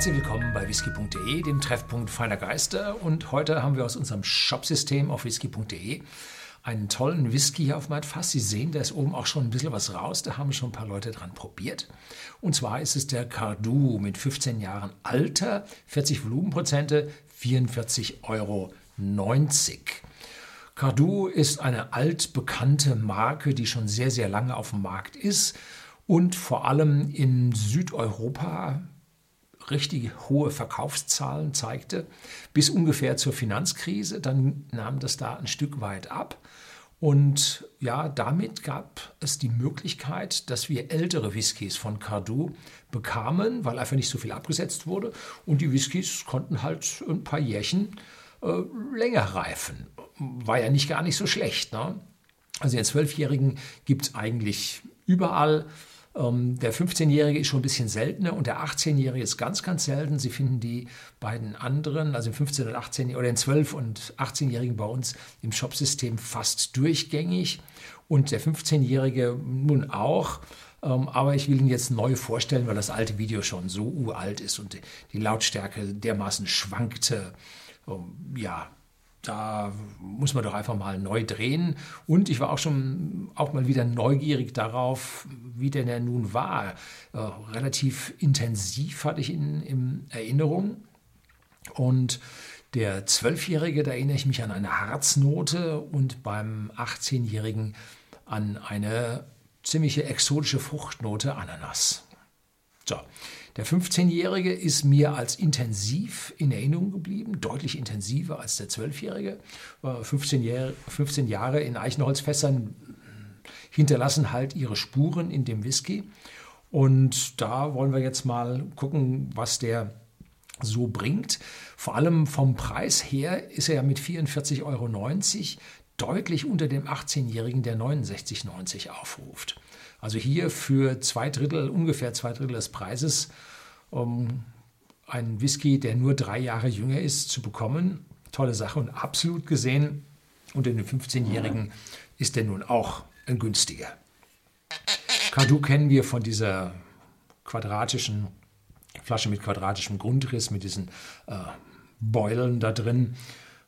Herzlich willkommen bei whisky.de, dem Treffpunkt feiner Geister. Und heute haben wir aus unserem Shopsystem auf whisky.de einen tollen Whisky hier auf mein Fass. Sie sehen, da ist oben auch schon ein bisschen was raus. Da haben schon ein paar Leute dran probiert. Und zwar ist es der Cardu mit 15 Jahren Alter, 40 Volumenprozente, 44,90 Euro. Cardu ist eine altbekannte Marke, die schon sehr, sehr lange auf dem Markt ist und vor allem in Südeuropa richtig hohe Verkaufszahlen zeigte, bis ungefähr zur Finanzkrise. Dann nahm das da ein Stück weit ab. Und ja, damit gab es die Möglichkeit, dass wir ältere Whiskys von Cardu bekamen, weil einfach nicht so viel abgesetzt wurde. Und die Whiskys konnten halt ein paar Jährchen äh, länger reifen. War ja nicht gar nicht so schlecht. Ne? Also den Zwölfjährigen gibt es eigentlich überall. Ähm, der 15-Jährige ist schon ein bisschen seltener und der 18-Jährige ist ganz, ganz selten. Sie finden die beiden anderen, also im 15- und 18- oder den 12- und 18-Jährigen bei uns im Shopsystem fast durchgängig und der 15-Jährige nun auch. Ähm, aber ich will ihn jetzt neu vorstellen, weil das alte Video schon so uralt ist und die Lautstärke dermaßen schwankte. Ähm, ja, da muss man doch einfach mal neu drehen. Und ich war auch schon auch mal wieder neugierig darauf, wie denn er nun war. Äh, relativ intensiv hatte ich ihn in Erinnerung. Und der Zwölfjährige, da erinnere ich mich an eine Harznote und beim 18-Jährigen an eine ziemliche exotische Fruchtnote Ananas. So, der 15-Jährige ist mir als intensiv in Erinnerung geblieben, deutlich intensiver als der 12-Jährige. 15, Jahre, 15 Jahre in Eichenholzfässern hinterlassen halt ihre Spuren in dem Whisky. Und da wollen wir jetzt mal gucken, was der so bringt. Vor allem vom Preis her ist er ja mit 44,90 Euro deutlich unter dem 18-Jährigen, der 69,90 aufruft. Also hier für zwei Drittel, ungefähr zwei Drittel des Preises, um einen Whisky, der nur drei Jahre jünger ist, zu bekommen. Tolle Sache und absolut gesehen unter den 15-Jährigen ist der nun auch ein günstiger. Cardu kennen wir von dieser quadratischen Flasche mit quadratischem Grundriss, mit diesen äh, Beulen da drin.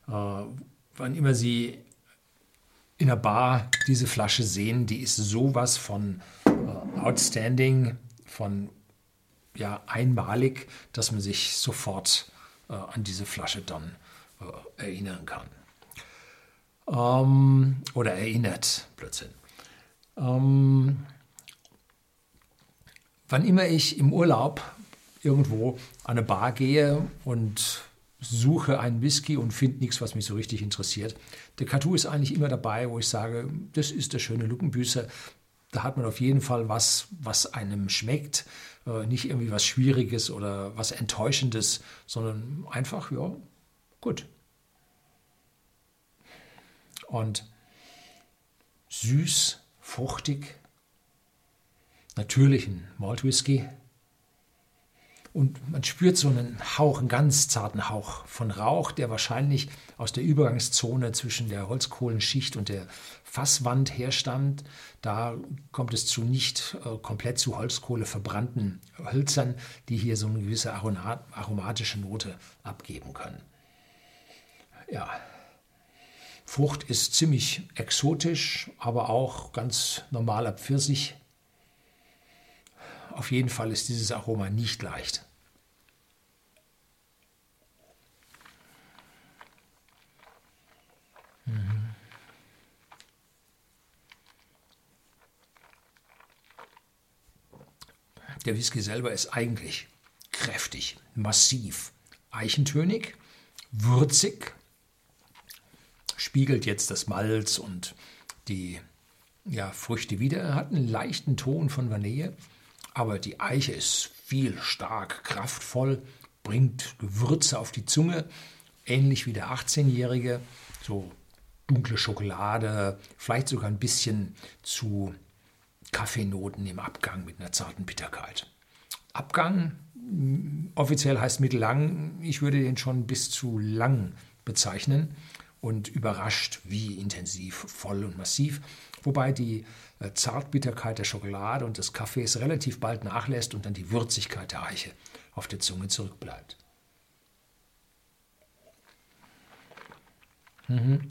Äh, wann immer Sie in der Bar diese Flasche sehen, die ist sowas von äh, outstanding, von ja, einmalig, dass man sich sofort äh, an diese Flasche dann äh, erinnern kann. Ähm, oder erinnert, Blödsinn. Ähm, wann immer ich im Urlaub irgendwo an eine Bar gehe und suche einen Whisky und finde nichts, was mich so richtig interessiert. Der Katu ist eigentlich immer dabei, wo ich sage, das ist der schöne Luckenbüßer. Da hat man auf jeden Fall was, was einem schmeckt. Äh, nicht irgendwie was Schwieriges oder was Enttäuschendes, sondern einfach, ja, gut. Und süß, fruchtig, natürlich ein Malt Whisky und man spürt so einen Hauch, einen ganz zarten Hauch von Rauch, der wahrscheinlich aus der Übergangszone zwischen der Holzkohlenschicht und der Fasswand herstammt. Da kommt es zu nicht äh, komplett zu Holzkohle verbrannten Hölzern, die hier so eine gewisse aromatische Note abgeben können. Ja, Frucht ist ziemlich exotisch, aber auch ganz normaler Pfirsich auf jeden Fall ist dieses Aroma nicht leicht. Mhm. Der Whisky selber ist eigentlich kräftig, massiv, eichentönig, würzig, spiegelt jetzt das Malz und die ja, Früchte wieder. Er hat einen leichten Ton von Vanille, aber die Eiche ist viel stark, kraftvoll, bringt Gewürze auf die Zunge, ähnlich wie der 18-Jährige, so dunkle Schokolade, vielleicht sogar ein bisschen zu Kaffeenoten im Abgang mit einer zarten Bitterkeit. Abgang offiziell heißt mittellang, ich würde den schon bis zu lang bezeichnen und überrascht, wie intensiv, voll und massiv. Wobei die Zartbitterkeit der Schokolade und des Kaffees relativ bald nachlässt und dann die Würzigkeit der Eiche auf der Zunge zurückbleibt. Mhm.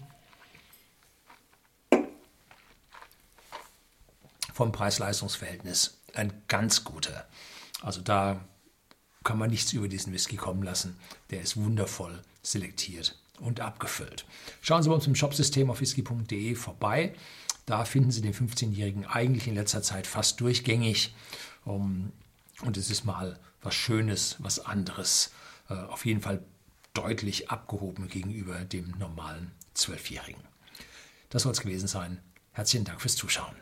Vom Preis-Leistungs-Verhältnis ein ganz guter. Also da kann man nichts über diesen Whisky kommen lassen. Der ist wundervoll selektiert und abgefüllt. Schauen Sie bei uns im Shopsystem auf whisky.de vorbei. Da finden Sie den 15-Jährigen eigentlich in letzter Zeit fast durchgängig. und es ist mal was Schönes, was anderes. Äh, auf jeden Fall deutlich abgehoben gegenüber dem normalen Zwölfjährigen. Das soll es gewesen sein. Herzlichen Dank fürs Zuschauen.